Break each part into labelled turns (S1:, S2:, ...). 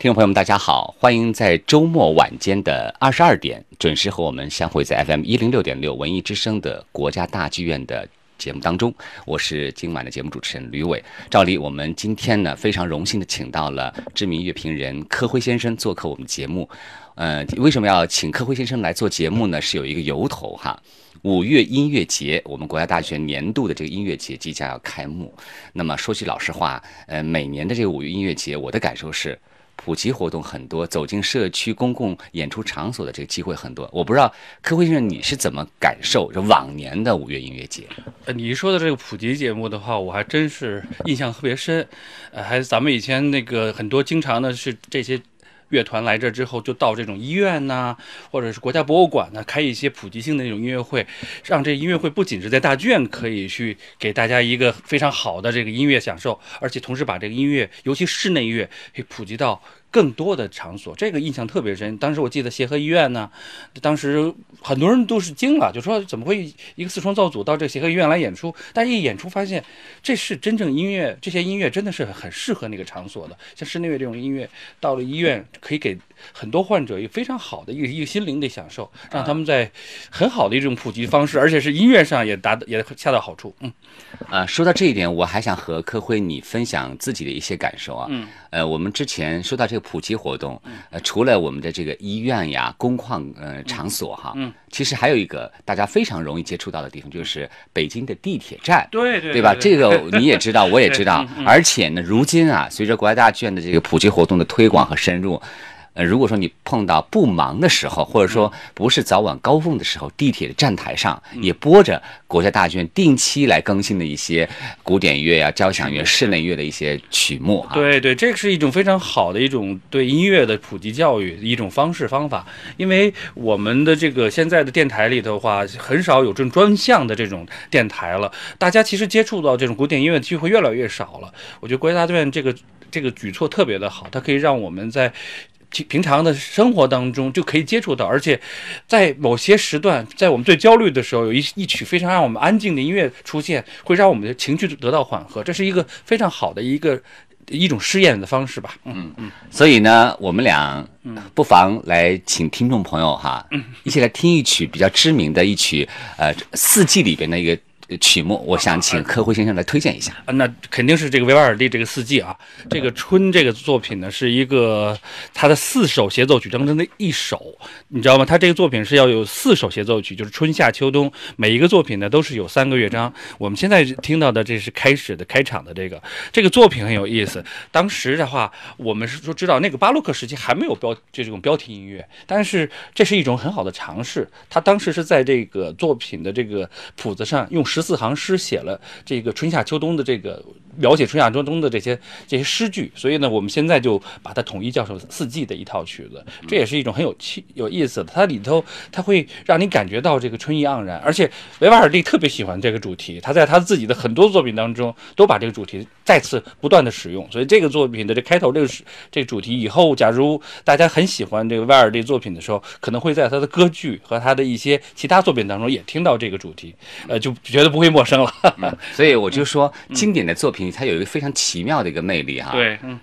S1: 听众朋友们，大家好，欢迎在周末晚间的二十二点准时和我们相会在 FM 一零六点六文艺之声的国家大剧院的节目当中。我是今晚的节目主持人吕伟。照例，我们今天呢非常荣幸的请到了知名乐评人柯辉先生做客我们节目。呃，为什么要请柯辉先生来做节目呢？是有一个由头哈。五月音乐节，我们国家大剧院年度的这个音乐节即将要开幕。那么说句老实话，呃，每年的这个五月音乐节，我的感受是。普及活动很多，走进社区公共演出场所的这个机会很多。我不知道柯辉先生你是怎么感受这往年的五月音乐节？
S2: 呃，你说的这个普及节目的话，我还真是印象特别深。呃，还咱们以前那个很多经常的是这些。乐团来这之后，就到这种医院呐，或者是国家博物馆呢，开一些普及性的那种音乐会，让这音乐会不仅是在大剧院可以去给大家一个非常好的这个音乐享受，而且同时把这个音乐，尤其室内乐，可以普及到。更多的场所，这个印象特别深。当时我记得协和医院呢，当时很多人都是惊了，就说怎么会一个四川造组到这协和医院来演出？但一演出发现，这是真正音乐，这些音乐真的是很适合那个场所的。像室内乐这种音乐，到了医院可以给很多患者一个非常好的一个一个心灵的享受，让他们在很好的一种普及方式，而且是音乐上也达也恰到好处。嗯，
S1: 啊，说到这一点，我还想和科辉你分享自己的一些感受啊。嗯，呃，我们之前说到这个。普及活动，呃，除了我们的这个医院呀、工矿呃场所哈，嗯，其实还有一个大家非常容易接触到的地方，就是北京的地铁站，
S2: 对对，
S1: 对吧？这个你也知道，我也知道，而且呢，如今啊，随着国家大剧院的这个普及活动的推广和深入。呃，如果说你碰到不忙的时候，或者说不是早晚高峰的时候，地铁的站台上也播着国家大剧院定期来更新的一些古典乐呀、交响乐、室内乐的一些曲目啊。
S2: 对对，这个是一种非常好的一种对音乐的普及教育一种方式方法。因为我们的这个现在的电台里头的话，很少有这种专项的这种电台了，大家其实接触到这种古典音乐的机会越来越少了。我觉得国家大剧院这个这个举措特别的好，它可以让我们在。平常的生活当中就可以接触到，而且在某些时段，在我们最焦虑的时候，有一一曲非常让我们安静的音乐出现，会让我们的情绪得到缓和。这是一个非常好的一个一种试验的方式吧。
S1: 嗯嗯。所以呢，我们俩不妨来请听众朋友哈，一起来听一曲比较知名的一曲，呃，四季里边的一个。曲目，我想请柯辉先生来推荐一下
S2: 啊。那肯定是这个维瓦尔第这个四季啊。这个春这个作品呢，是一个他的四首协奏曲当中的一首，你知道吗？他这个作品是要有四首协奏曲，就是春夏秋冬，每一个作品呢都是有三个乐章。我们现在听到的这是开始的开场的这个这个作品很有意思。当时的话，我们是说知道那个巴洛克时期还没有标这种标题音乐，但是这是一种很好的尝试。他当时是在这个作品的这个谱子上用十。十四行诗写了这个春夏秋冬的这个描写春夏秋冬的这些这些诗句，所以呢，我们现在就把它统一叫做四季的一套曲子。这也是一种很有趣有意思的，它里头它会让你感觉到这个春意盎然。而且维瓦尔第特别喜欢这个主题，他在他自己的很多作品当中都把这个主题再次不断的使用。所以这个作品的这开头这个是这个主题，以后假如大家很喜欢这个维瓦尔第作品的时候，可能会在他的歌剧和他的一些其他作品当中也听到这个主题，呃，就觉得。不会陌生了，
S1: 所以我就说，经典的作品它有一个非常奇妙的一个魅力哈。
S2: 对，嗯。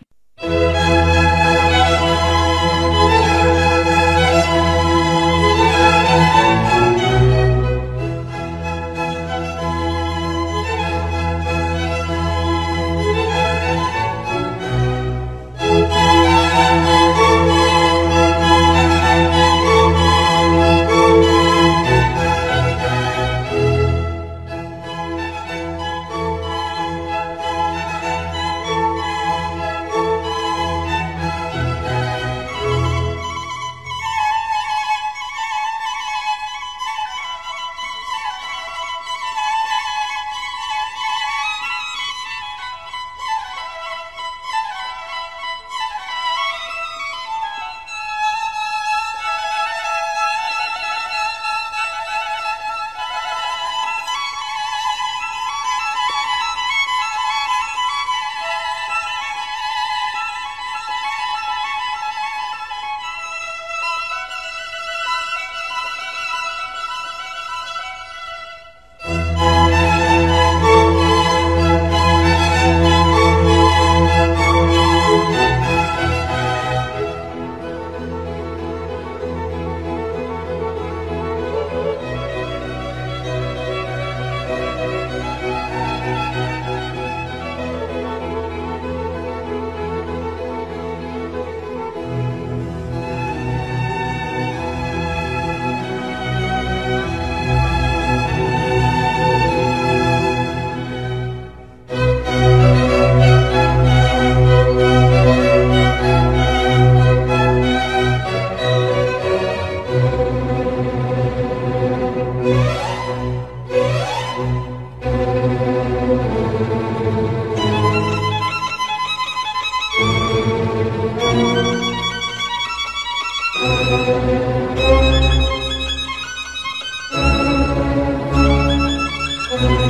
S1: Thank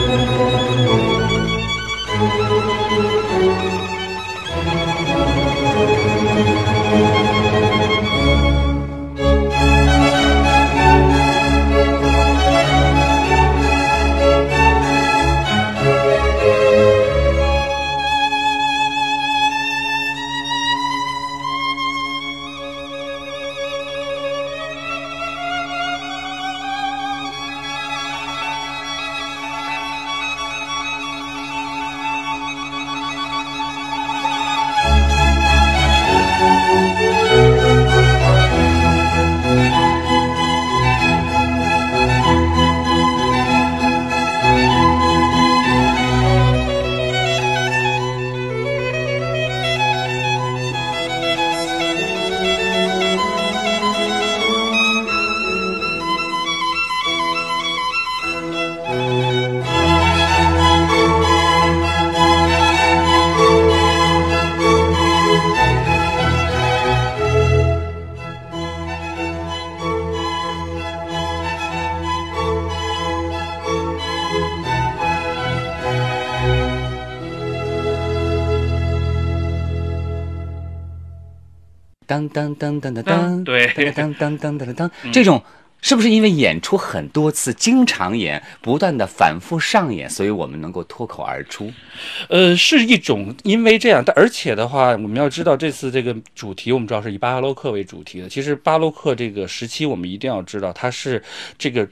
S1: you. 当当当当，
S2: 对
S1: 当当当当当当，这种 是不是因为演出很多次，经常演，不断的反复上演，所以我们能够脱口而出？
S2: 呃，是一种因为这样，但而且的话，我们要知道这次这个主题，我们知道是以巴洛克为主题的。其实巴洛克这个时期，我们一定要知道，它是这个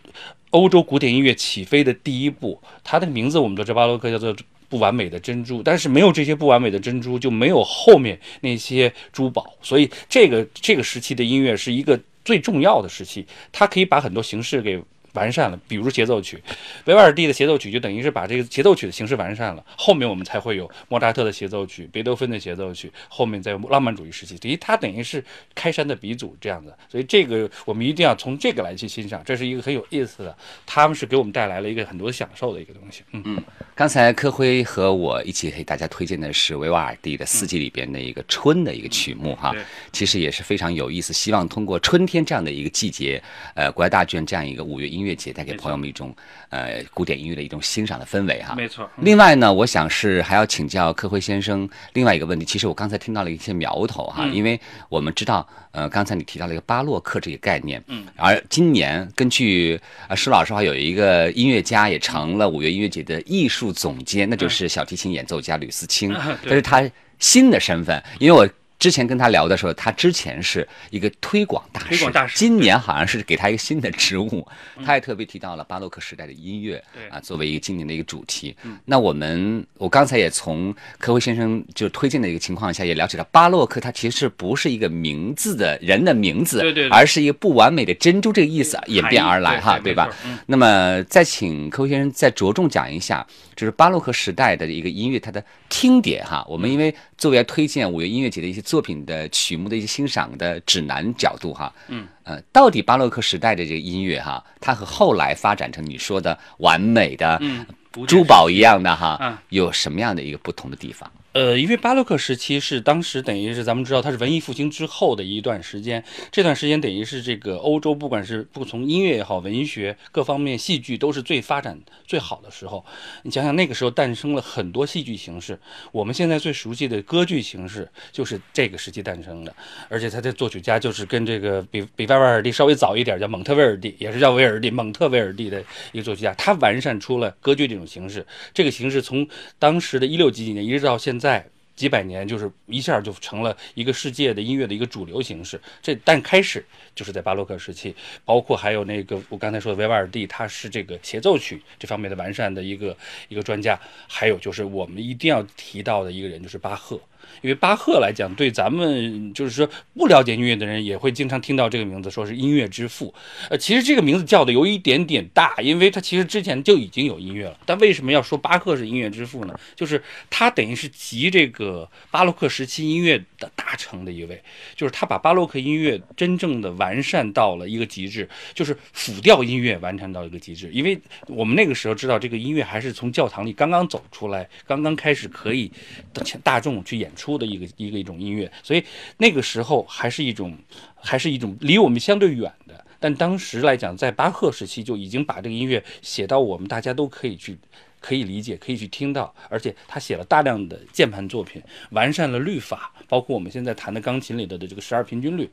S2: 欧洲古典音乐起飞的第一步。它的名字我们都知道，巴洛克叫做。不完美的珍珠，但是没有这些不完美的珍珠，就没有后面那些珠宝。所以这个这个时期的音乐是一个最重要的时期，它可以把很多形式给。完善了，比如协奏曲，维瓦尔第的协奏曲就等于是把这个协奏曲的形式完善了。后面我们才会有莫扎特的协奏曲、贝多芬的协奏曲，后面在浪漫主义时期，等于它等于是开山的鼻祖这样的。所以这个我们一定要从这个来去欣赏，这是一个很有意思的，他们是给我们带来了一个很多享受的一个东西。嗯
S1: 嗯，刚才柯辉和我一起给大家推荐的是维瓦尔第的四季里边的一个春的一个曲目哈，其实也是非常有意思。希望通过春天这样的一个季节，呃，国家大剧院这样一个五月音乐节带给朋友们一种呃古典音乐的一种欣赏的氛围哈。
S2: 没错。
S1: 另外呢，我想是还要请教柯辉先生另外一个问题。其实我刚才听到了一些苗头哈，因为我们知道呃刚才你提到了一个巴洛克这个概念，
S2: 嗯，
S1: 而今年根据呃施老师话有一个音乐家也成了五月音乐节的艺术总监，那就是小提琴演奏家吕思清，这是他新的身份，因为我。之前跟他聊的时候，他之前是一个推广大
S2: 使，
S1: 今年好像是给他一个新的职务。他也特别提到了巴洛克时代的音乐，啊，作为一个今年的一个主题。那我们，我刚才也从科辉先生就推荐的一个情况下，也了解到巴洛克它其实不是一个名字的人的名字，
S2: 对对，
S1: 而是一个不完美的珍珠这个意思演变而来哈，对吧？那么再请科辉先生再着重讲一下，就是巴洛克时代的一个音乐它的听点哈。我们因为作为推荐五月音乐节的一些。作品的曲目的一些欣赏的指南角度哈，
S2: 嗯。
S1: 呃，到底巴洛克时代的这个音乐哈，它和后来发展成你说的完美的珠宝一样的哈，有什么样的一个不同的地方？
S2: 呃，因为巴洛克时期是当时等于是咱们知道它是文艺复兴之后的一段时间，这段时间等于是这个欧洲不管是不从音乐也好，文学各方面，戏剧都是最发展最好的时候。你想想那个时候诞生了很多戏剧形式，我们现在最熟悉的歌剧形式就是这个时期诞生的，而且他的作曲家就是跟这个比比瓦尔第稍微早一点，叫蒙特威尔第，也是叫威尔第，蒙特威尔第的一个作曲家，他完善出了歌剧这种形式。这个形式从当时的一六几几年一直到现在。在几百年，就是一下就成了一个世界的音乐的一个主流形式。这但开始就是在巴洛克时期，包括还有那个我刚才说的维瓦尔第，他是这个协奏曲这方面的完善的一个一个专家。还有就是我们一定要提到的一个人，就是巴赫。因为巴赫来讲，对咱们就是说不了解音乐的人，也会经常听到这个名字，说是音乐之父。呃，其实这个名字叫的有一点点大，因为他其实之前就已经有音乐了。但为什么要说巴赫是音乐之父呢？就是他等于是集这个巴洛克时期音乐的大成的一位，就是他把巴洛克音乐真正的完善到了一个极致，就是辅调音乐完善到一个极致。因为我们那个时候知道，这个音乐还是从教堂里刚刚走出来，刚刚开始可以大众去演。出的一个一个一种音乐，所以那个时候还是一种还是一种离我们相对远的，但当时来讲，在巴赫时期就已经把这个音乐写到我们大家都可以去。可以理解，可以去听到，而且他写了大量的键盘作品，完善了律法，包括我们现在弹的钢琴里的的这个十二平均律。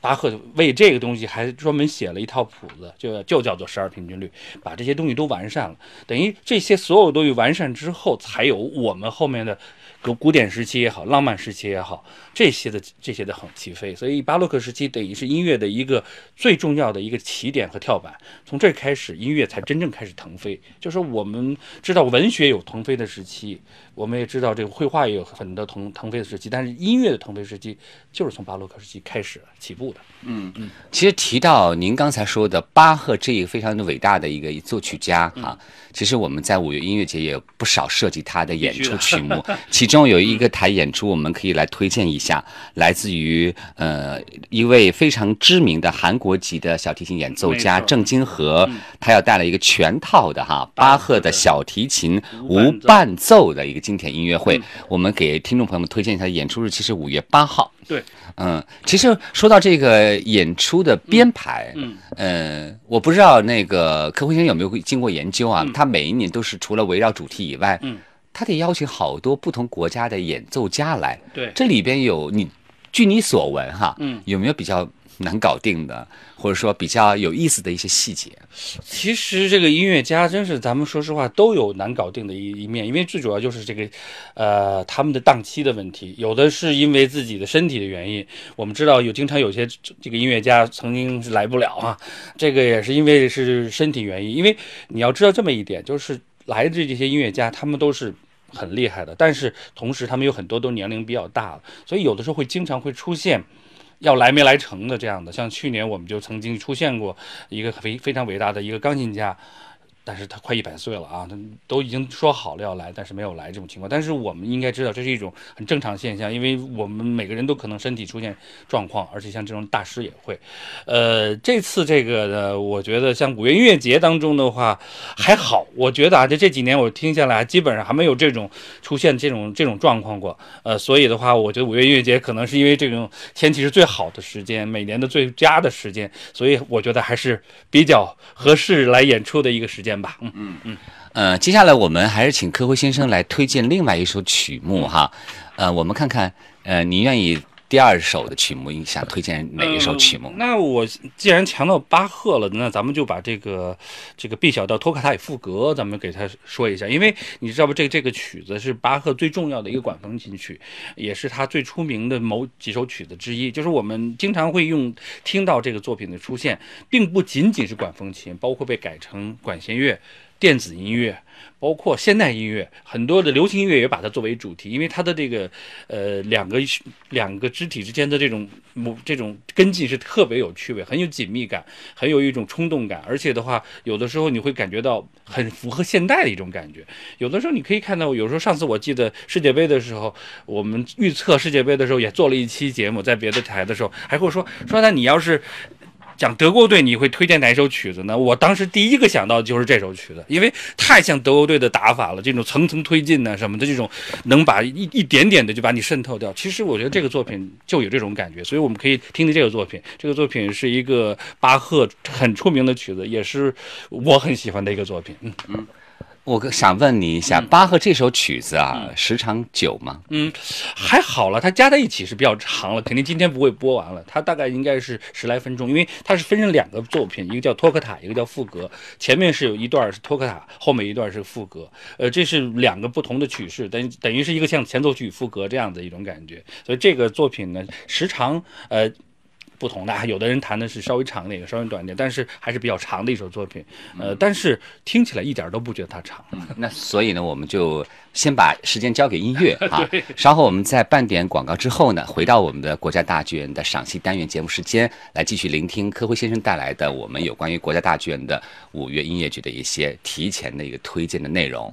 S2: 巴赫为这个东西还专门写了一套谱子，就就叫做十二平均律，把这些东西都完善了。等于这些所有东西完善之后，才有我们后面的。古古典时期也好，浪漫时期也好，这些的这些的很起飞，所以巴洛克时期等于是音乐的一个最重要的一个起点和跳板。从这开始，音乐才真正开始腾飞。就是我们知道文学有腾飞的时期，我们也知道这个绘画也有很多腾腾飞的时期，但是音乐的腾飞时期就是从巴洛克时期开始起步的。
S1: 嗯嗯。其实提到您刚才说的巴赫这一个非常的伟大的一个作曲家哈，其实我们在五月音乐节也有不少涉及他的演出曲目，其。其中有一个台演出，我们可以来推荐一下，来自于呃一位非常知名的韩国籍的小提琴演奏家郑金和，他要带来一个全套的哈巴赫的小提琴无伴奏的一个经典音乐会。我们给听众朋友们推荐一下，演出日期是五月八号。
S2: 对，
S1: 嗯，其实说到这个演出的编排，嗯，呃，我不知道那个柯辉先生有没有经过研究啊？他每一年都是除了围绕主题以外，嗯。他得邀请好多不同国家的演奏家来，
S2: 对，
S1: 这里边有你，据你所闻哈，嗯，有没有比较难搞定的，或者说比较有意思的一些细节？
S2: 其实这个音乐家真是，咱们说实话都有难搞定的一一面，因为最主要就是这个，呃，他们的档期的问题，有的是因为自己的身体的原因。我们知道有经常有些这个音乐家曾经是来不了啊，这个也是因为是身体原因。因为你要知道这么一点，就是来的这些音乐家，他们都是。很厉害的，但是同时他们有很多都年龄比较大了，所以有的时候会经常会出现要来没来成的这样的。像去年我们就曾经出现过一个非非常伟大的一个钢琴家。但是他快一百岁了啊，他都已经说好了要来，但是没有来这种情况。但是我们应该知道这是一种很正常现象，因为我们每个人都可能身体出现状况，而且像这种大师也会。呃，这次这个呢，我觉得像五月音乐节当中的话还好，我觉得啊，这这几年我听下来基本上还没有这种出现这种这种状况过。呃，所以的话，我觉得五月音乐节可能是因为这种天气是最好的时间，每年的最佳的时间，所以我觉得还是比较合适来演出的一个时间。吧，嗯。嗯。嗯，
S1: 呃，接下来我们还是请科辉先生来推荐另外一首曲目哈，呃，我们看看，呃，您愿意第二首的曲目，你想推荐哪一首曲目？
S2: 那我既然强调巴赫了，那咱们就把这个这个 B 小调托卡塔与赋格，咱们给他说一下，因为你知道不，这这个曲子是巴赫最重要的一个管风琴曲，也是他最出名的某几首曲子之一，就是我们经常会用听到这个作品的出现，并不仅仅是管风琴，包括被改成管弦乐。电子音乐，包括现代音乐，很多的流行音乐也把它作为主题，因为它的这个呃两个两个肢体之间的这种这种跟进是特别有趣味，很有紧密感，很有一种冲动感，而且的话，有的时候你会感觉到很符合现代的一种感觉。有的时候你可以看到，有时候上次我记得世界杯的时候，我们预测世界杯的时候也做了一期节目，在别的台的时候还会说说那你要是。讲德国队，你会推荐哪首曲子呢？我当时第一个想到的就是这首曲子，因为太像德国队的打法了，这种层层推进呢什么的，这种能把一一点点的就把你渗透掉。其实我觉得这个作品就有这种感觉，所以我们可以听听这个作品。这个作品是一个巴赫很出名的曲子，也是我很喜欢的一个作品。嗯嗯。
S1: 我想问你一下，巴赫这首曲子啊，时长久吗？
S2: 嗯，还好了，它加在一起是比较长了，肯定今天不会播完了。它大概应该是十来分钟，因为它是分成两个作品，一个叫托克塔，一个叫赋格。前面是有一段是托克塔，后面一段是赋格。呃，这是两个不同的曲式，等等于是一个像前奏曲、赋格这样的一种感觉。所以这个作品呢，时长呃。不同的，有的人弹的是稍微长点，稍微短点，但是还是比较长的一首作品。呃，但是听起来一点都不觉得它长。
S1: 那所以呢，我们就先把时间交给音乐 啊。稍后我们在半点广告之后呢，回到我们的国家大剧院的赏析单元节目时间，来继续聆听柯辉先生带来的我们有关于国家大剧院的五月音乐剧的一些提前的一个推荐的内容。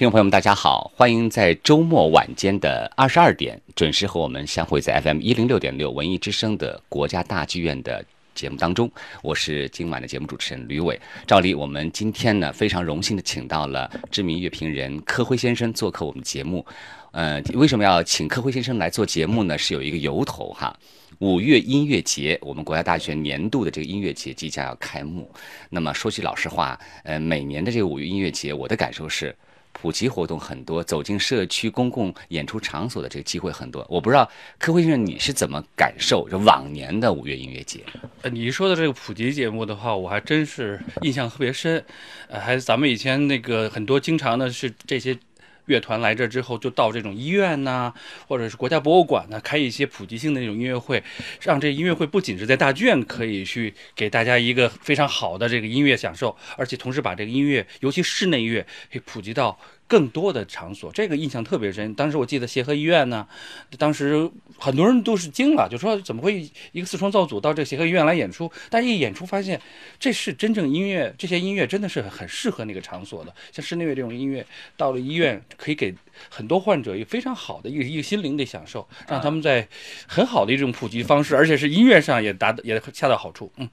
S1: 听众朋友们，大家好，欢迎在周末晚间的二十二点准时和我们相会在 FM 一零六点六文艺之声的国家大剧院的节目当中。我是今晚的节目主持人吕伟。照例，我们今天呢非常荣幸的请到了知名乐评人柯辉先生做客我们节目。呃，为什么要请柯辉先生来做节目呢？是有一个由头哈。五月音乐节，我们国家大剧院年度的这个音乐节即将要开幕。那么说句老实话，呃，每年的这个五月音乐节，我的感受是。普及活动很多，走进社区公共演出场所的这个机会很多。我不知道柯辉先生你是怎么感受这往年的五月音乐节？
S2: 呃，你说的这个普及节目的话，我还真是印象特别深。呃，还是咱们以前那个很多经常的是这些。乐团来这之后，就到这种医院呐，或者是国家博物馆呢，开一些普及性的那种音乐会，让这音乐会不仅是在大剧院可以去给大家一个非常好的这个音乐享受，而且同时把这个音乐，尤其室内乐，可以普及到。更多的场所，这个印象特别深。当时我记得协和医院呢，当时很多人都是惊了，就说怎么会一个四重造组到这协和医院来演出？但一演出发现，这是真正音乐，这些音乐真的是很适合那个场所的。像室内乐这种音乐，到了医院可以给很多患者一个非常好的一个一个心灵的享受，让他们在很好的一种普及方式，而且是音乐上也达也恰到好处。嗯，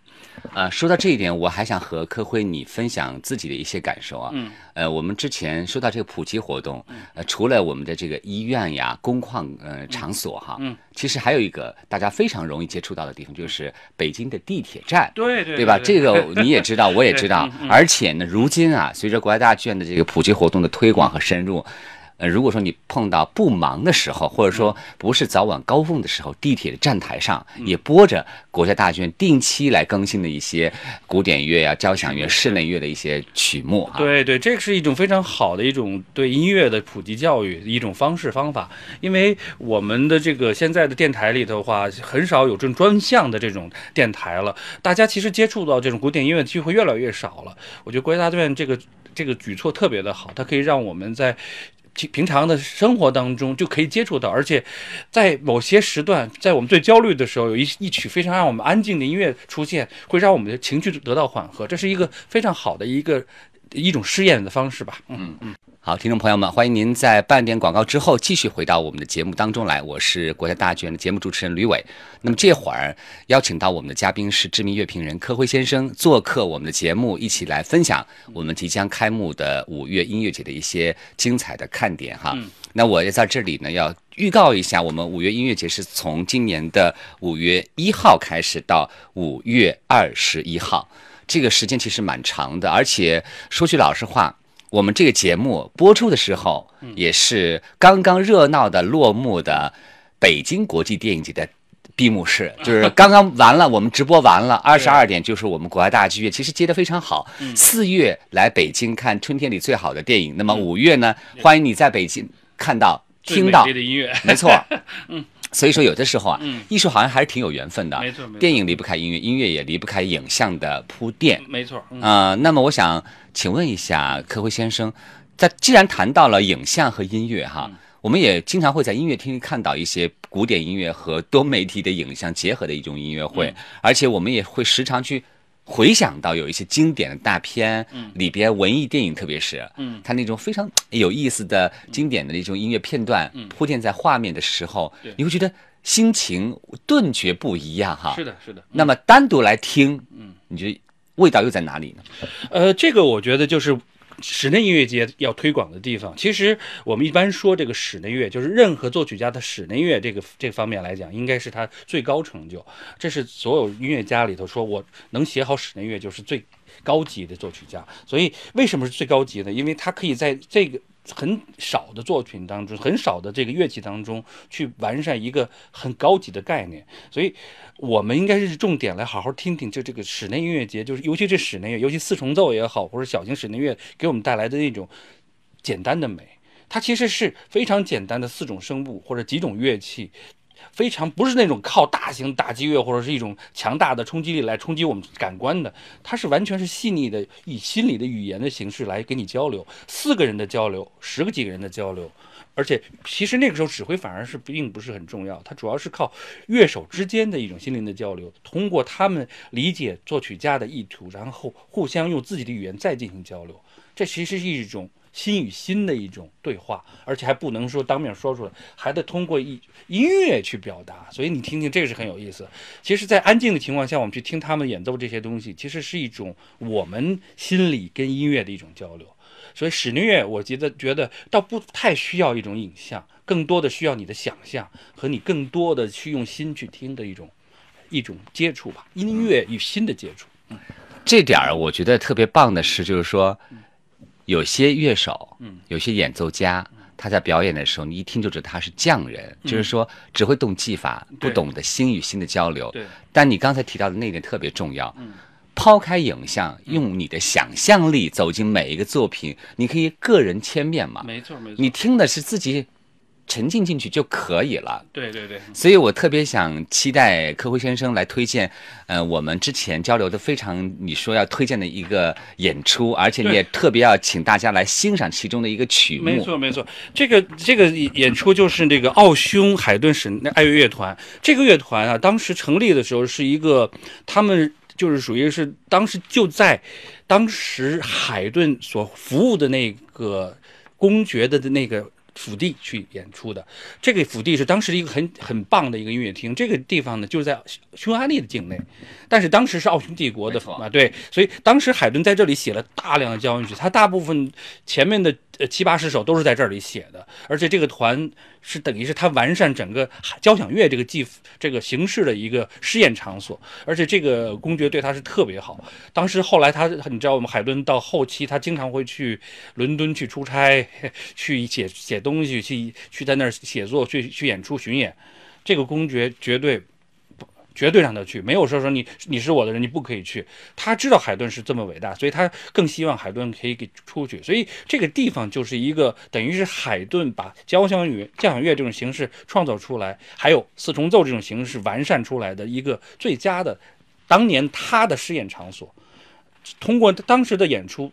S1: 啊，说到这一点，我还想和科辉你分享自己的一些感受啊。
S2: 嗯，
S1: 呃，我们之前说到这个。普及活动，呃，除了我们的这个医院呀、工矿呃场所哈，
S2: 嗯，
S1: 其实还有一个大家非常容易接触到的地方，就是北京的地铁站，
S2: 对对，
S1: 对吧？这个你也知道，我也知道，而且呢，如今啊，随着国家大剧院的这个普及活动的推广和深入。呃，如果说你碰到不忙的时候，或者说不是早晚高峰的时候，地铁的站台上也播着国家大剧院定期来更新的一些古典乐呀、交响乐、室内乐的一些曲目啊。
S2: 对对，这个是一种非常好的一种对音乐的普及教育一种方式方法。因为我们的这个现在的电台里头的话，很少有这种专项的这种电台了，大家其实接触到这种古典音乐的机会越来越少了。我觉得国家大剧院这个这个举措特别的好，它可以让我们在。平平常的生活当中就可以接触到，而且在某些时段，在我们最焦虑的时候，有一一曲非常让我们安静的音乐出现，会让我们的情绪得到缓和。这是一个非常好的一个一种试验的方式吧。
S1: 嗯嗯。好，听众朋友们，欢迎您在半点广告之后继续回到我们的节目当中来。我是国家大剧院的节目主持人吕伟。那么这会儿邀请到我们的嘉宾是知名乐评人柯辉先生做客我们的节目，一起来分享我们即将开幕的五月音乐节的一些精彩的看点哈。那我也在这里呢，要预告一下，我们五月音乐节是从今年的五月一号开始到五月二十一号，这个时间其实蛮长的，而且说句老实话。我们这个节目播出的时候，也是刚刚热闹的落幕的北京国际电影节的闭幕式，就是刚刚完了，我们直播完了，二十二点就是我们国家大剧院，其实接的非常好。四月来北京看春天里最好的电影，那么五月呢，欢迎你在北京看到、听到。
S2: 的音乐，
S1: 没错。
S2: 嗯。
S1: 所以说，有的时候啊，艺术好像还是挺有缘分的。
S2: 没错，没错。
S1: 电影离不开音乐，音乐也离不开影像的铺垫。
S2: 没错。
S1: 啊，那么我想请问一下柯辉先生，在既然谈到了影像和音乐哈，我们也经常会在音乐厅里看到一些古典音乐和多媒体的影像结合的一种音乐会，而且我们也会时常去。回想到有一些经典的大片，
S2: 嗯，
S1: 里边文艺电影，特别是，
S2: 嗯，
S1: 它那种非常有意思的经典的那种音乐片段，嗯铺垫在画面的时候，你会觉得心情顿觉不一样，哈，
S2: 是的，是的。
S1: 那么单独来听，嗯，你觉得味道又在哪里呢？
S2: 呃，这个我觉得就是。室内音乐节要推广的地方，其实我们一般说这个室内乐，就是任何作曲家的室内乐这个这方面来讲，应该是他最高成就。这是所有音乐家里头说，我能写好室内乐就是最高级的作曲家。所以为什么是最高级呢？因为他可以在这个。很少的作品当中，很少的这个乐器当中，去完善一个很高级的概念。所以，我们应该是重点来好好听听，就这个室内音乐节，就是尤其是室内乐，尤其四重奏也好，或者小型室内乐给我们带来的那种简单的美，它其实是非常简单的四种声部或者几种乐器。非常不是那种靠大型打击乐或者是一种强大的冲击力来冲击我们感官的，它是完全是细腻的以心理的语言的形式来跟你交流，四个人的交流，十个几个人的交流，而且其实那个时候指挥反而是并不是很重要，它主要是靠乐手之间的一种心灵的交流，通过他们理解作曲家的意图，然后互相用自己的语言再进行交流，这其实是一种心与心的一种对话，而且还不能说当面说出来，还得通过音音乐去表达。所以你听听，这个是很有意思。其实，在安静的情况下，我们去听他们演奏这些东西，其实是一种我们心里跟音乐的一种交流。所以室内乐，我觉得觉得倒不太需要一种影像，更多的需要你的想象和你更多的去用心去听的一种一种接触吧，音乐与心的接触。
S1: 这点儿我觉得特别棒的是，就是说。有些乐手，嗯，有些演奏家，他在表演的时候，你一听就知道他是匠人，就是说只会动技法，不懂得心与心的交流。
S2: 对。
S1: 但你刚才提到的那点特别重要，嗯，抛开影像，用你的想象力走进每一个作品，你可以个人千面嘛。
S2: 没错，没错。
S1: 你听的是自己。沉浸进去就可以了。
S2: 对对对，
S1: 所以我特别想期待柯辉先生来推荐，呃，我们之前交流的非常你说要推荐的一个演出，而且你也特别要请大家来欣赏其中的一个曲目。
S2: 没错没错，这个这个演出就是那个奥匈海顿省爱乐乐团。这个乐团啊，当时成立的时候是一个，他们就是属于是当时就在当时海顿所服务的那个公爵的的那个。府地去演出的，这个府地是当时一个很很棒的一个音乐厅。这个地方呢，就是在匈牙利的境内，但是当时是奥匈帝国的啊，对，所以当时海顿在这里写了大量的交响曲，他大部分前面的。呃，七八十首都是在这里写的，而且这个团是等于是他完善整个交响乐这个技这个形式的一个试验场所，而且这个公爵对他是特别好。当时后来他，你知道我们海顿到后期，他经常会去伦敦去出差，去写写东西，去去在那儿写作，去去演出巡演。这个公爵绝对。绝对让他去，没有说说你你是我的人，你不可以去。他知道海顿是这么伟大，所以他更希望海顿可以给出去。所以这个地方就是一个等于是海顿把交响乐、交响乐这种形式创造出来，还有四重奏这种形式完善出来的一个最佳的当年他的试验场所。通过当时的演出。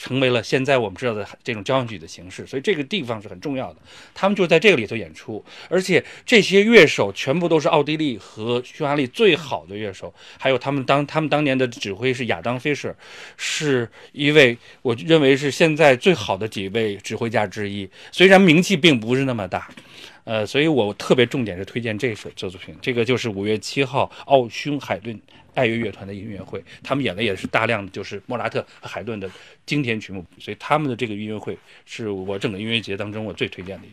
S2: 成为了现在我们知道的这种交响曲的形式，所以这个地方是很重要的。他们就在这个里头演出，而且这些乐手全部都是奥地利和匈牙利最好的乐手，还有他们当他们当年的指挥是亚当·菲舍，是一位我认为是现在最好的几位指挥家之一，虽然名气并不是那么大。呃，所以我特别重点是推荐这首这作品，这个就是五月七号奥匈海顿爱乐乐团的音乐会，他们演的也是大量的就是莫扎特和海顿的经典曲目，所以他们的这个音乐会是我整个音乐节当中我最推荐的一。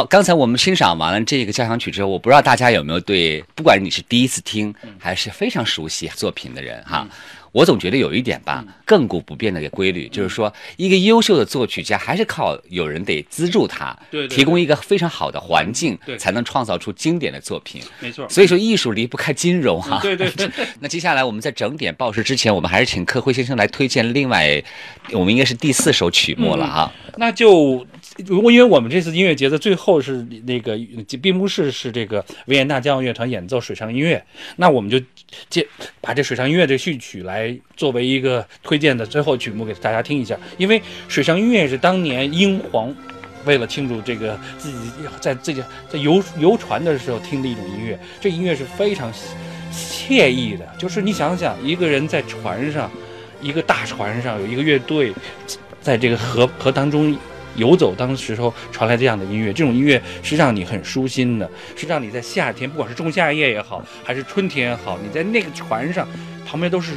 S1: 好，刚才我们欣赏完了这个交响曲之后，我不知道大家有没有对，不管你是第一次听还是非常熟悉作品的人哈，我总觉得有一点吧，亘古不变的一个规律，就是说，一个优秀的作曲家还是靠有人得资助他，
S2: 对，
S1: 提供一个非常好的环境，
S2: 对，
S1: 才能创造出经典的作品。
S2: 没错，
S1: 所以说艺术离不开金融哈。
S2: 对对对。
S1: 那接下来我们在整点报时之前，我们还是请柯辉先生来推荐另外，我们应该是第四首曲目了哈。
S2: 那就。如果因为我们这次音乐节的最后是那个闭幕式是这个维也纳交响乐团演奏水上音乐，那我们就借把这水上音乐这序曲来作为一个推荐的最后曲目给大家听一下。因为水上音乐是当年英皇为了庆祝这个自己在自己在游游船的时候听的一种音乐，这音乐是非常惬意的。就是你想想，一个人在船上，一个大船上有一个乐队，在这个河河当中游走，当时候传来这样的音乐，这种音乐是让你很舒心的，是让你在夏天，不管是仲夏夜也好，还是春天也好，你在那个船上旁边都是。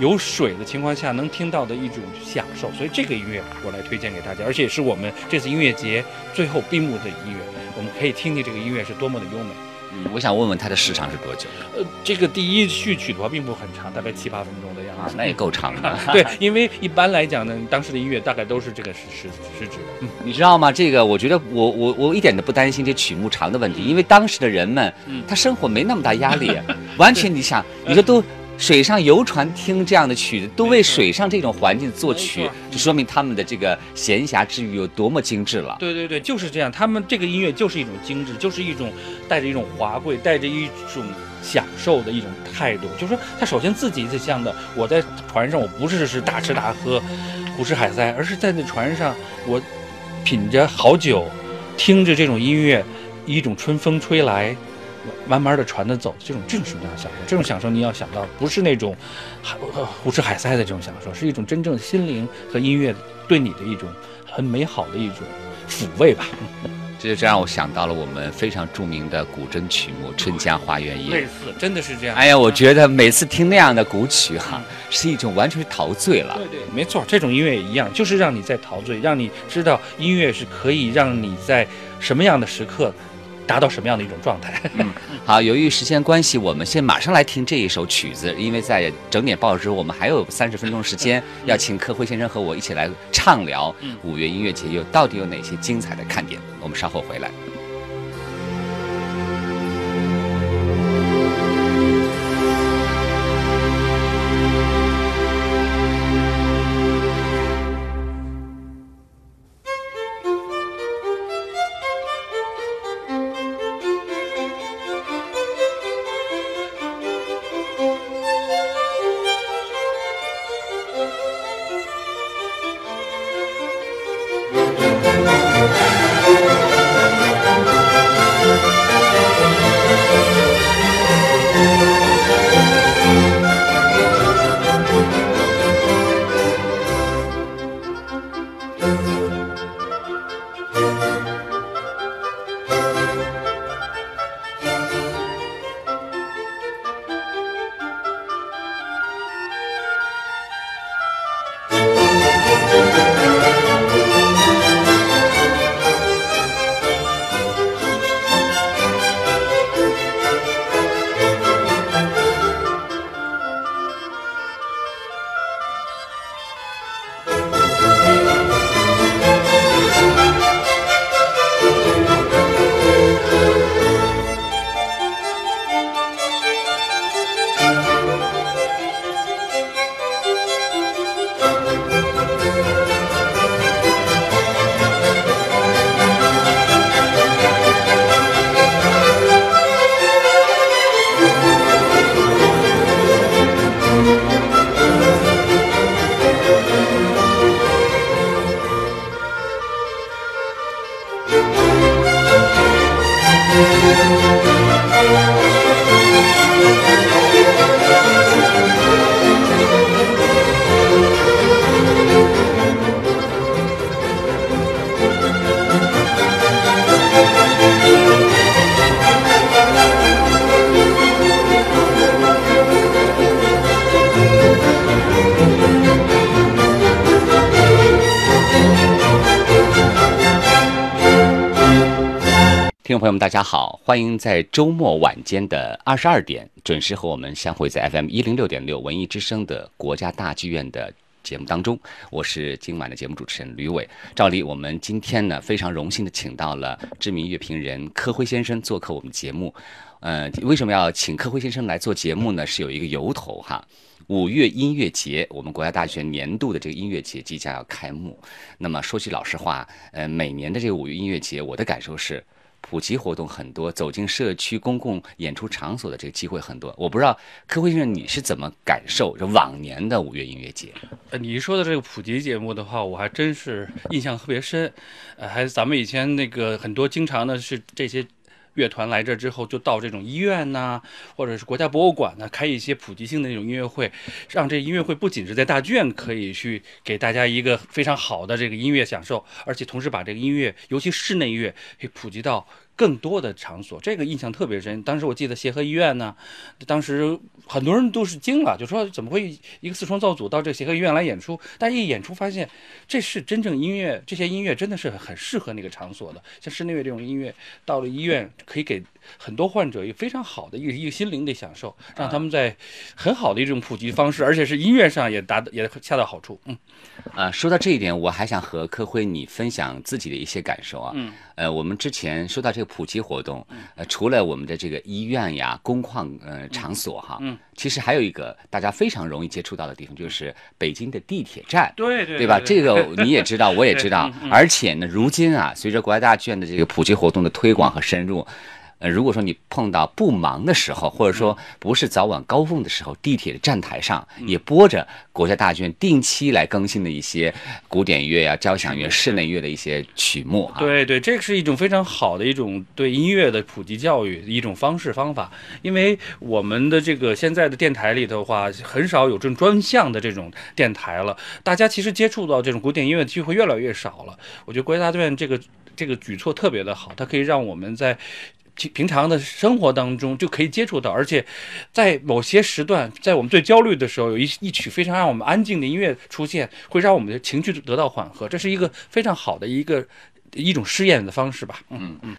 S2: 有水的情况下能听到的一种享受，所以这个音乐我来推荐给大家，而且是我们这次音乐节最后闭幕的音乐，我们可以听听这个音乐是多么的优美。
S1: 嗯，我想问问它的时长是多久？
S2: 呃，这个第一序曲的话并不很长，大概七八分钟的样子。
S1: 那也够长的。
S2: 对，因为一般来讲呢，当时的音乐大概都是这个时时时值的。
S1: 嗯，你知道吗？这个我觉得我我我一点都不担心这曲目长的问题，因为当时的人们，嗯他生活没那么大压力，完全你想，你说都。水上游船听这样的曲子，都为水上这种环境作曲，就说明他们的这个闲暇之余有多么精致了。
S2: 对对对，就是这样。他们这个音乐就是一种精致，就是一种带着一种华贵，带着一种享受的一种态度。就是说，他首先自己是像的，我在船上，我不是是大吃大喝，胡吃海塞，而是在那船上，我品着好酒，听着这种音乐，一种春风吹来。慢慢的传的走，这种这种什么样的享受？这种享受你要想到，不是那种，胡吃海塞的这种享受，是一种真正心灵和音乐对你的一种很美好的一种抚慰吧。
S1: 这就这让我想到了我们非常著名的古筝曲目《春江花月夜》。
S2: 类似，真的是这样。
S1: 哎呀，我觉得每次听那样的古曲哈，是一种完全是陶醉了。
S2: 对对，没错，这种音乐也一样，就是让你在陶醉，让你知道音乐是可以让你在什么样的时刻。达到什么样的一种状态？
S1: 嗯，好，由于时间关系，我们先马上来听这一首曲子，因为在整点报时，我们还有三十分钟时间，要请柯辉先生和我一起来畅聊五月音乐节有到底有哪些精彩的看点。我们稍后回来。大家好，欢迎在周末晚间的二十二点准时和我们相会在 FM 一零六点六文艺之声的国家大剧院的节目当中。我是今晚的节目主持人吕伟。照例，我们今天呢非常荣幸的请到了知名乐评人柯辉先生做客我们节目。呃，为什么要请柯辉先生来做节目呢？是有一个由头哈。五月音乐节，我们国家大学年度的这个音乐节即将要开幕。那么说句老实话，呃，每年的这个五月音乐节，我的感受是。普及活动很多，走进社区公共演出场所的这个机会很多。我不知道柯辉先生你是怎么感受这往年的五月音乐节？
S2: 呃，你说的这个普及节目的话，我还真是印象特别深。呃，还咱们以前那个很多经常的是这些。乐团来这之后，就到这种医院呐，或者是国家博物馆呢，开一些普及性的那种音乐会，让这音乐会不仅是在大剧院可以去给大家一个非常好的这个音乐享受，而且同时把这个音乐，尤其室内乐，可以普及到。更多的场所，这个印象特别深。当时我记得协和医院呢，当时很多人都是惊了，就说怎么会一个四重造组到这协和医院来演出？但一演出发现，这是真正音乐，这些音乐真的是很适合那个场所的。像室内乐这种音乐，到了医院可以给很多患者一个非常好的一个一个心灵的享受，让他们在很好的一种普及方式，而且是音乐上也达也恰到好处。嗯，
S1: 啊，说到这一点，我还想和科辉你分享自己的一些感受啊。
S2: 嗯。
S1: 呃，我们之前说到这个普及活动，呃，除了我们的这个医院呀、工矿呃场所哈，
S2: 嗯，
S1: 其实还有一个大家非常容易接触到的地方，就是北京的地铁站，
S2: 对对，
S1: 对吧？这个你也知道，我也知道，而且呢，如今啊，随着国家大剧院的这个普及活动的推广和深入。呃，如果说你碰到不忙的时候，或者说不是早晚高峰的时候，地铁的站台上也播着国家大剧院定期来更新的一些古典乐呀、交响乐、室内乐的一些曲目啊。
S2: 对对，这个是一种非常好的一种对音乐的普及教育的一种方式方法。因为我们的这个现在的电台里头的话，很少有这种专项的这种电台了，大家其实接触到这种古典音乐的机会越来越少了。我觉得国家大剧院这个这个举措特别的好，它可以让我们在。平常的生活当中就可以接触到，而且在某些时段，在我们最焦虑的时候，有一一曲非常让我们安静的音乐出现，会让我们的情绪得到缓和。这是一个非常好的一个一种试验的方式吧。
S1: 嗯嗯。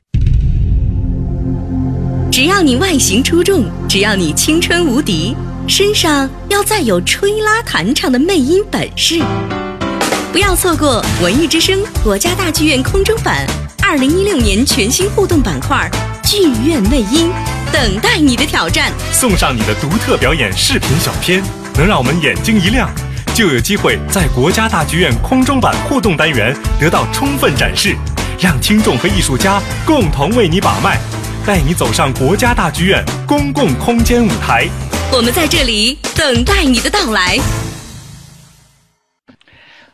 S3: 只要你外形出众，只要你青春无敌，身上要再有吹拉弹唱的魅音本事，不要错过文艺之声国家大剧院空中版二零一六年全新互动板块。剧院魅音，等待你的挑战。
S4: 送上你的独特表演视频小片，能让我们眼睛一亮，就有机会在国家大剧院空中版互动单元得到充分展示，让听众和艺术家共同为你把脉，带你走上国家大剧院公共空间舞台。
S3: 我们在这里等待你的到来。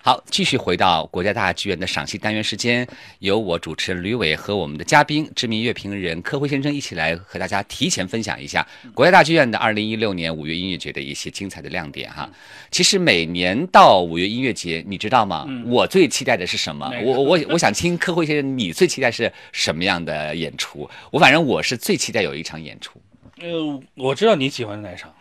S1: 好，继续回到国家大剧院的赏析单元时间，由我主持人吕伟和我们的嘉宾知名乐评人柯辉先生一起来和大家提前分享一下国家大剧院的二零一六年五月音乐节的一些精彩的亮点哈。其实每年到五月音乐节，你知道吗？我最期待的是什么？我我我想听柯辉先生，你最期待是什么样的演出？我反正我是最期待有一场演出。
S2: 呃，我知道你喜欢的哪场，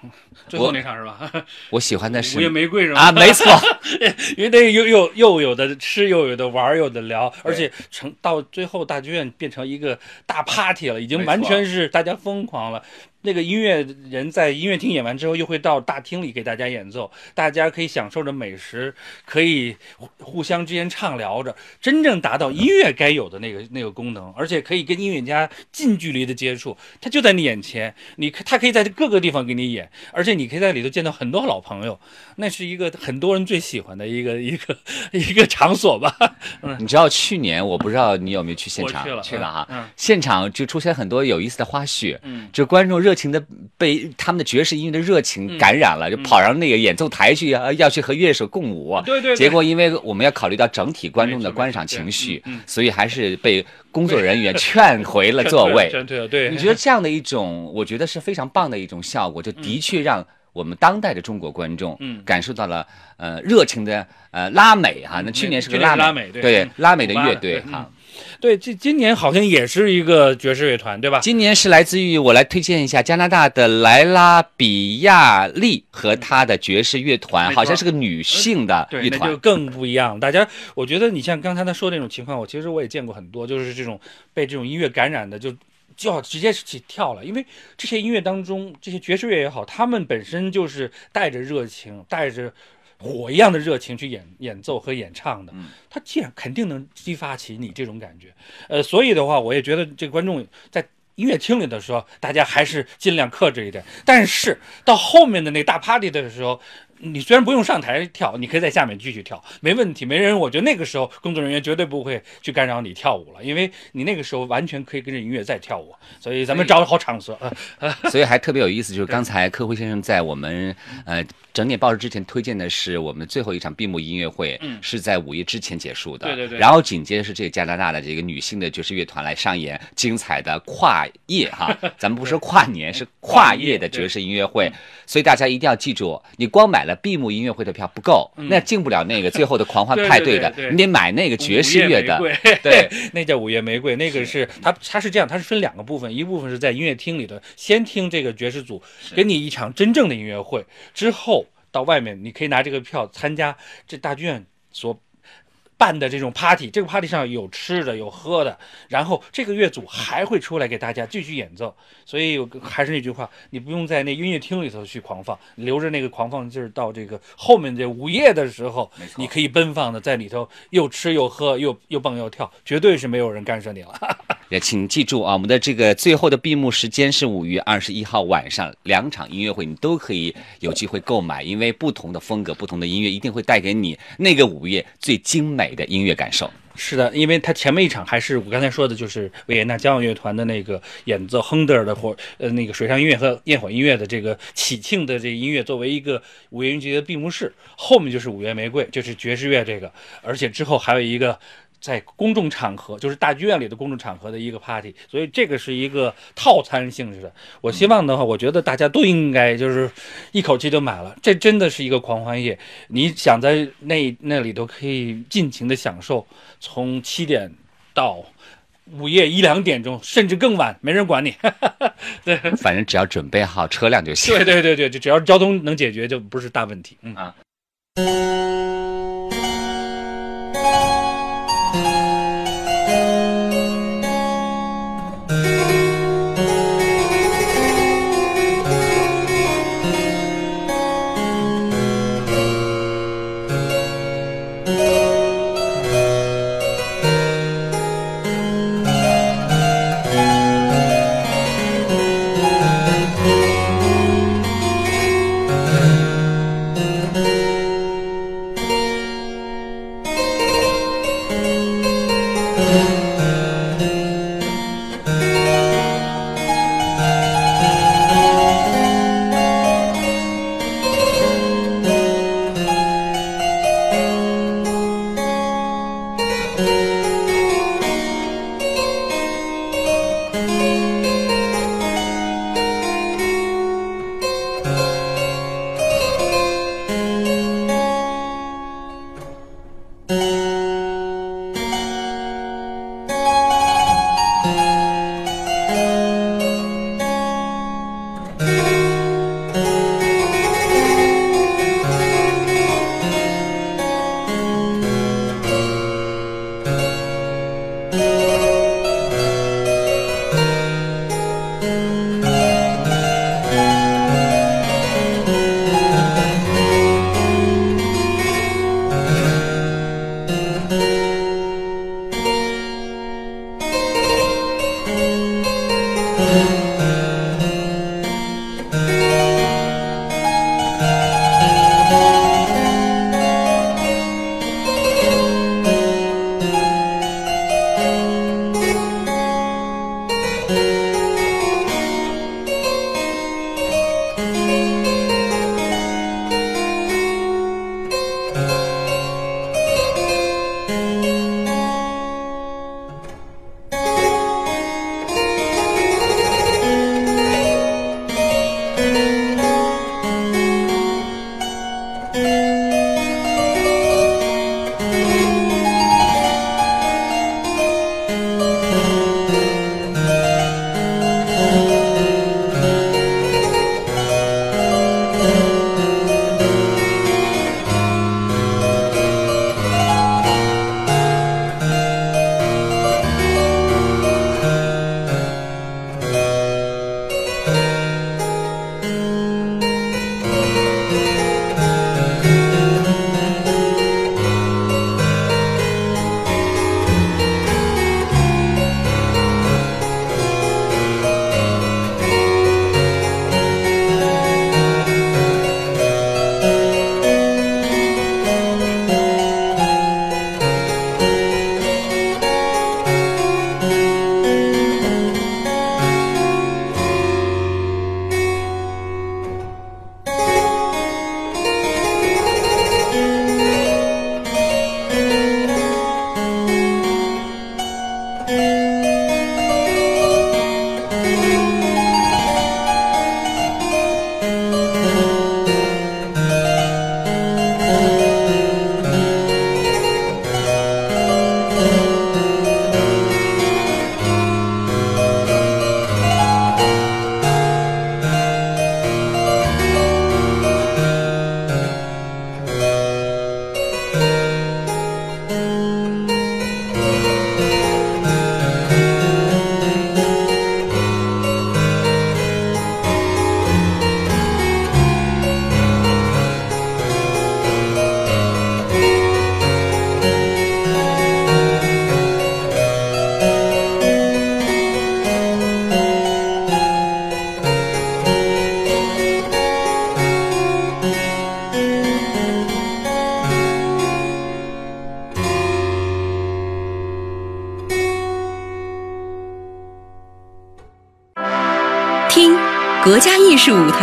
S2: 最后那场是吧？
S1: 我喜欢的是
S2: 午夜玫瑰是吧？
S1: 啊，没错，
S2: 因为那又又又有的吃，又有的玩，有的聊，而且成到最后大剧院变成一个大 party 了，已经完全是大家疯狂了。那个音乐人在音乐厅演完之后，又会到大厅里给大家演奏，大家可以享受着美食，可以互相之间畅聊着，真正达到音乐该有的那个那个功能，而且可以跟音乐家近距离的接触，他就在你眼前，你他可以在各个地方给你演，而且你可以在里头见到很多老朋友，那是一个很多人最喜欢的一个 一个一个场所吧。
S1: 嗯你知道去年我不知道你有没有去现场？
S2: 去了，
S1: 去了
S2: 哈。
S1: 现场就出现很多有意思的花絮，嗯就观众热。情的被他们的爵士音乐的热情感染了，就跑上那个演奏台去啊，要去和乐手共舞。
S2: 对对。
S1: 结果因为我们要考虑到整体观众的观赏情绪，所以还是被工作人员劝回了座位。
S2: 对对。
S1: 你觉得这样的一种，我觉得是非常棒的一种效果，就的确让我们当代的中国观众感受到了呃热情的呃拉美哈。那去年是个
S2: 拉
S1: 美对拉美的乐队哈。
S2: 对，这今年好像也是一个爵士乐团，对吧？
S1: 今年是来自于我来推荐一下加拿大的莱拉比亚利和他的爵士乐团，好像是个女性的乐团，
S2: 就更不一样。大家，我觉得你像刚才他说那种情况，我其实我也见过很多，就是这种被这种音乐感染的，就就要直接起跳了。因为这些音乐当中，这些爵士乐也好，他们本身就是带着热情，带着。火一样的热情去演演奏和演唱的，他既然肯定能激发起你这种感觉，呃，所以的话，我也觉得这个观众在音乐厅里的时候，大家还是尽量克制一点。但是到后面的那大 party 的时候，你虽然不用上台跳，你可以在下面继续跳，没问题，没人。我觉得那个时候工作人员绝对不会去干扰你跳舞了，因为你那个时候完全可以跟着音乐在跳舞。所以咱们找好场所。
S1: 所以还特别有意思，就是刚才科辉先生在我们呃整点报时之前推荐的是我们最后一场闭幕音乐会，
S2: 嗯
S1: 是在午夜之前结束的。
S2: 对对对
S1: 然后紧接着是这个加拿大的这个女性的爵士乐团来上演精彩的跨夜哈，咱们不是说跨年，是跨夜的爵士音乐会。所以大家一定要记住，你光买了闭幕音乐会的票不够，那进不了那个最后的狂欢 派对的
S2: 对对对，对
S1: 你得买那个爵士乐的。对，
S2: 那叫午夜玫瑰，那个是它它是这样，它是分两个部分，一部分是在音乐厅里的，先听这个爵士组给你一场真正的音乐会，之后到外面你可以拿这个票参加这大剧院所。办的这种 party，这个 party 上有吃的有喝的，然后这个乐组还会出来给大家继续演奏，所以有还是那句话，你不用在那音乐厅里头去狂放，留着那个狂放劲儿到这个后面这午夜的时候，你可以奔放的在里头又吃又喝又又蹦又跳，绝对是没有人干涉你了。
S1: 也请记住啊，我们的这个最后的闭幕时间是五月二十一号晚上，两场音乐会你都可以有机会购买，因为不同的风格、不同的音乐一定会带给你那个午夜最精美的音乐感受。
S2: 是的，因为他前面一场还是我刚才说的，就是维也纳交响乐团的那个演奏亨德尔的火呃那个水上音乐和焰火音乐的这个喜庆的这音乐作为一个五月音节的闭幕式，后面就是五月玫瑰，就是爵士乐这个，而且之后还有一个。在公众场合，就是大剧院里的公众场合的一个 party，所以这个是一个套餐性质的。我希望的话，我觉得大家都应该就是一口气就买了，这真的是一个狂欢夜。你想在那那里头可以尽情的享受，从七点到午夜一两点钟，甚至更晚，没人管你。对
S1: 反正只要准备好车辆就行。
S2: 对对对对，就只要交通能解决，就不是大问题。嗯
S1: 啊。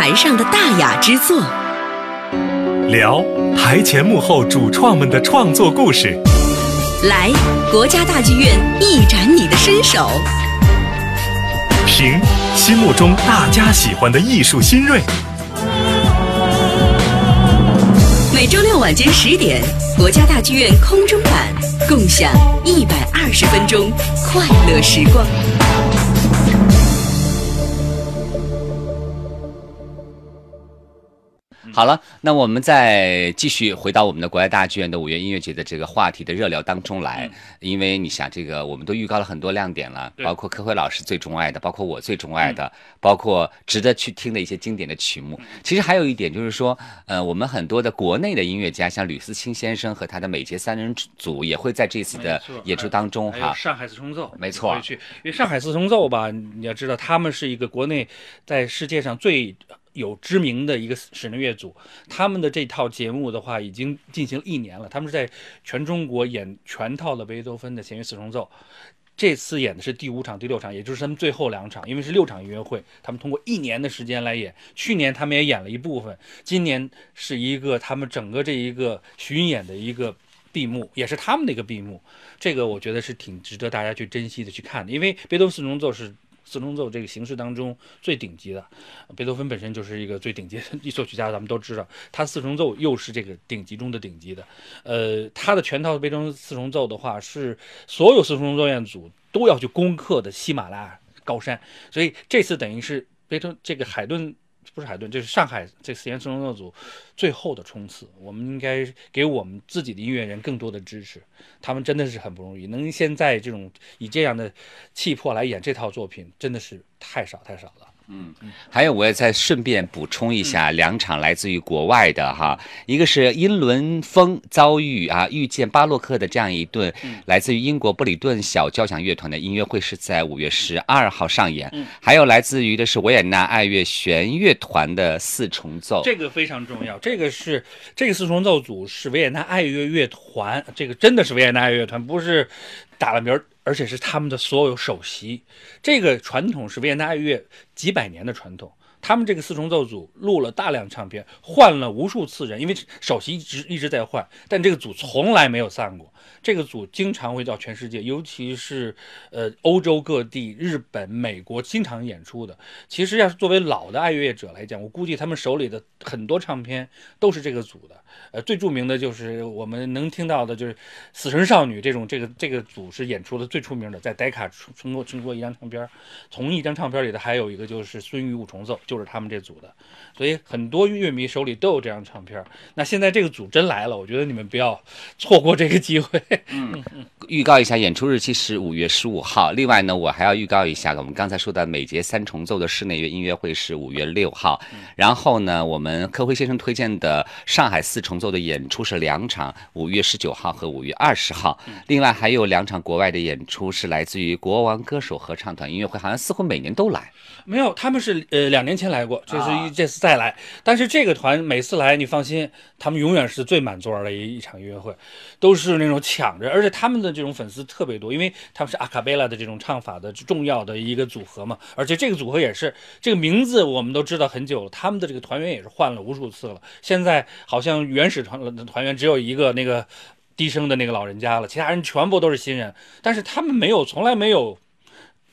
S3: 台上的大雅之作，
S4: 聊台前幕后主创们的创作故事，
S3: 来国家大剧院一展你的身手，
S4: 评心目中大家喜欢的艺术新锐。
S3: 每周六晚间十点，国家大剧院空中版，共享一百二十分钟快乐时光。
S1: 好了，那我们再继续回到我们的国家大剧院的五月音乐节的这个话题的热聊当中来，因为你想，这个我们都预告了很多亮点了，包括柯辉老师最钟爱的，包括我最钟爱的，包括值得去听的一些经典的曲目。其实还有一点就是说，呃，我们很多的国内的音乐家，像吕思清先生和他的美杰三人组，也会在这次的演出当中哈。
S2: 上海四重奏，
S1: 没错。
S2: 去，因为上海四重奏吧，你要知道，他们是一个国内在世界上最有知名的一个室内乐组，他们的这套节目的话，已经进行一年了，他们是在全中国演全套的贝多芬的弦乐四重奏。这次演的是第五场、第六场，也就是他们最后两场，因为是六场音乐会，他们通过一年的时间来演。去年他们也演了一部分，今年是一个他们整个这一个巡演的一个闭幕，也是他们的一个闭幕。这个我觉得是挺值得大家去珍惜的去看的，因为贝多芬四重奏是四重奏这个形式当中最顶级的，贝多芬本身就是一个最顶级的作曲家，咱们都知道，他四重奏又是这个顶级中的顶级的。呃，他的全套贝多芬四重奏的话，是所有四重奏乐组都要去攻克的喜马拉雅高山，所以这次等于是贝多这个海顿。不是海顿，这是上海这四弦四重奏组最后的冲刺。我们应该给我们自己的音乐人更多的支持，他们真的是很不容易，能现在这种以这样的气魄来演这套作品，真的是太少太少了。
S1: 还有，我也再顺便补充一下，两场来自于国外的哈，一个是英伦风遭遇啊遇见巴洛克的这样一顿，来自于英国布里顿小交响乐团的音乐会是在五月十二号上演，还有来自于的是维也纳爱乐弦乐团的四重奏，
S2: 这个非常重要，这个是这个四重奏组是维也纳爱乐乐团，这个真的是维也纳爱乐乐团，不是打了名儿，而且是他们的所有首席。这个传统是维也纳爱乐几百年的传统。他们这个四重奏组录了大量唱片，换了无数次人，因为首席一直一直在换，但这个组从来没有散过。这个组经常会到全世界，尤其是呃欧洲各地、日本、美国经常演出的。其实要是作为老的爱乐者来讲，我估计他们手里的很多唱片都是这个组的。呃，最著名的就是我们能听到的，就是《死神少女》这种，这个这个组是演出的最出名的，在傣卡出出过出过一张唱片儿。同一张唱片里的还有一个就是《孙玉五重奏》，就是他们这组的。所以很多乐迷手里都有这张唱片。那现在这个组真来了，我觉得你们不要 错过这个机会。
S1: 嗯预告一下，演出日期是五月十五号。另外呢，我还要预告一下，我们刚才说的美节三重奏的室内乐音乐会是五月六号。然后呢，我们柯辉先生推荐的上海四重奏的演出是两场，五月十九号和五月二十号。另外还有两场国外的演出是来自于国王歌手合唱团音乐会，好像似乎每年都来。
S2: 没有，他们是呃两年前来过，这是
S1: 啊
S2: 一这次再来。但是这个团每次来，你放心，他们永远是最满座的一一场音乐会，都是那种抢着，而且他们的这种粉丝特别多，因为他们是阿卡贝拉的这种唱法的重要的一个组合嘛。而且这个组合也是这个名字我们都知道很久了，他们的这个团员也是换了无数次了。现在好像原始团的团员只有一个那个低声的那个老人家了，其他人全部都是新人，但是他们没有，从来没有。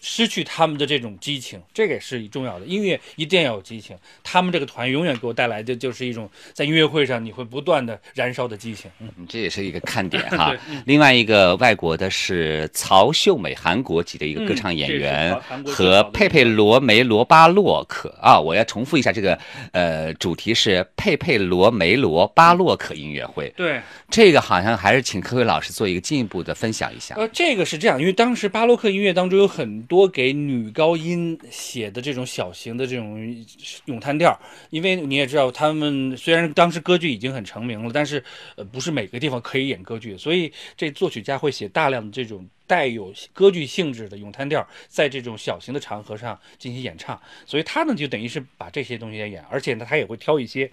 S2: 失去他们的这种激情，这个也是重要的。音乐一定要有激情，他们这个团永远给我带来的就是一种在音乐会上你会不断的燃烧的激情。嗯，
S1: 嗯这也是一个看点哈。另外一个外国的是曹秀美，韩国籍的一个歌唱演员，和佩佩罗梅罗巴洛克啊，我要重复一下这个呃主题是佩佩罗梅罗巴洛克音乐会。
S2: 对，
S1: 这个好像还是请科伟老师做一个进一步的分享一下。
S2: 呃，这个是这样，因为当时巴洛克音乐当中有很多多给女高音写的这种小型的这种咏叹调，因为你也知道，他们虽然当时歌剧已经很成名了，但是呃不是每个地方可以演歌剧，所以这作曲家会写大量的这种。带有歌剧性质的咏叹调，在这种小型的场合上进行演唱，所以他呢就等于是把这些东西也演，而且呢他也会挑一些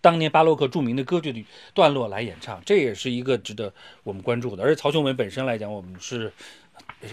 S2: 当年巴洛克著名的歌剧的段落来演唱，这也是一个值得我们关注的。而且曹秀美本身来讲，我们是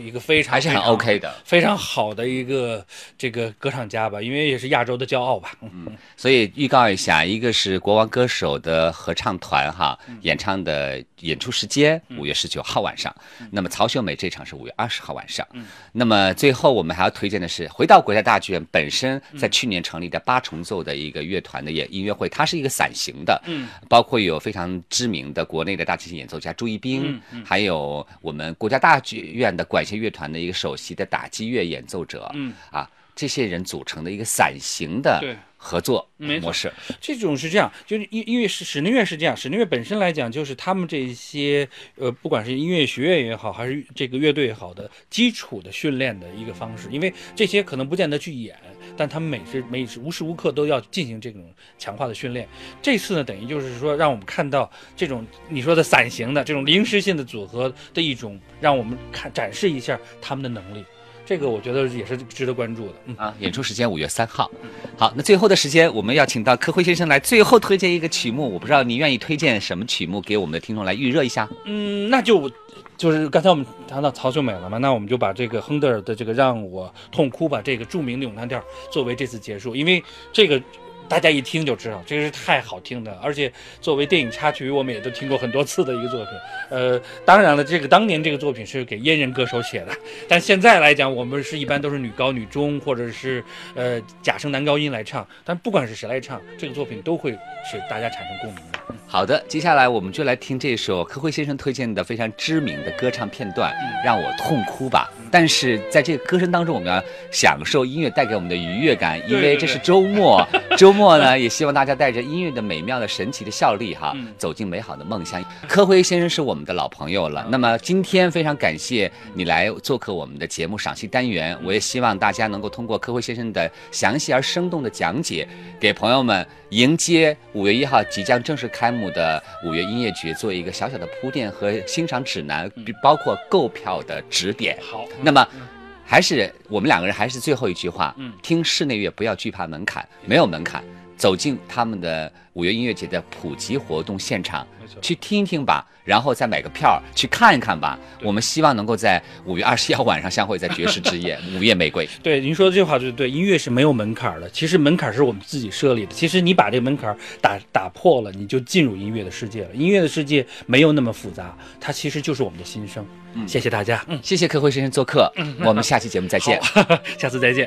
S2: 一个非常
S1: 还是很 OK 的。
S2: 非常好的一个这个歌唱家吧，因为也是亚洲的骄傲吧。嗯，
S1: 所以预告一下，一个是国王歌手的合唱团哈，演唱的演出时间五月十九号晚上，那么曹秀美这场是五月二十号晚上。那么最后我们还要推荐的是，回到国家大剧院本身在去年成立的八重奏的一个乐团的演音乐会，它是一个散行的，
S2: 嗯，
S1: 包括有非常知名的国内的大提琴演奏家朱一冰，还有我们国家大剧院的管弦乐团的一个首席的打击乐演奏者，
S2: 嗯。
S1: 啊，这些人组成的一个伞形的
S2: 对。
S1: 合作模式。
S2: 这种是这样，就是音音乐是室内乐是这样，室内乐本身来讲，就是他们这些呃，不管是音乐学院也好，还是这个乐队也好的基础的训练的一个方式，因为这些可能不见得去演，但他们每时每时无时无刻都要进行这种强化的训练。这次呢，等于就是说让我们看到这种你说的伞形的这种临时性的组合的一种，让我们看展示一下他们的能力。这个我觉得也是值得关注的。嗯。
S1: 啊，演出时间五月三号。好，那最后的时间，我们要请到柯辉先生来最后推荐一个曲目。我不知道您愿意推荐什么曲目给我们的听众来预热一下？
S2: 嗯，那就就是刚才我们谈到曹秀美了嘛，那我们就把这个亨德尔的这个让我痛哭吧这个著名的咏叹调作为这次结束，因为这个。大家一听就知道，这个是太好听的，而且作为电影插曲，我们也都听过很多次的一个作品。呃，当然了，这个当年这个作品是给阉人歌手写的，但现在来讲，我们是一般都是女高女中或者是呃假声男高音来唱，但不管是谁来唱，这个作品都会使大家产生共鸣的。
S1: 好的，接下来我们就来听这首柯辉先生推荐的非常知名的歌唱片段，让我痛哭吧。但是在这个歌声当中，我们要享受音乐带给我们的愉悦感，因为这是周末。周末呢，也希望大家带着音乐的美妙的、神奇的效力哈，走进美好的梦乡。柯辉先生是我们的老朋友了，那么今天非常感谢你来做客我们的节目赏析单元，我也希望大家能够通过柯辉先生的详细而生动的讲解，给朋友们迎接五月一号即将正式开幕的五月音乐节做一个小小的铺垫和欣赏指南，包括购票的指点。
S2: 好，
S1: 那么。还是我们两个人，还是最后一句话，
S2: 嗯。
S1: 听室内乐不要惧怕门槛，没有门槛，走进他们的五月音乐节的普及活动现场，去听一听吧，然后再买个票去看一看吧。我们希望能够在五月二十一号晚上相会在爵士之夜 午夜玫瑰。
S2: 对，您说的这句话就是对，音乐是没有门槛的。其实门槛是我们自己设立的。其实你把这个门槛打打破了，你就进入音乐的世界了。音乐的世界没有那么复杂，它其实就是我们的心声。嗯，谢谢大家。嗯，
S1: 谢谢柯辉先生做客，我们下期节目再见。
S2: 下次再见。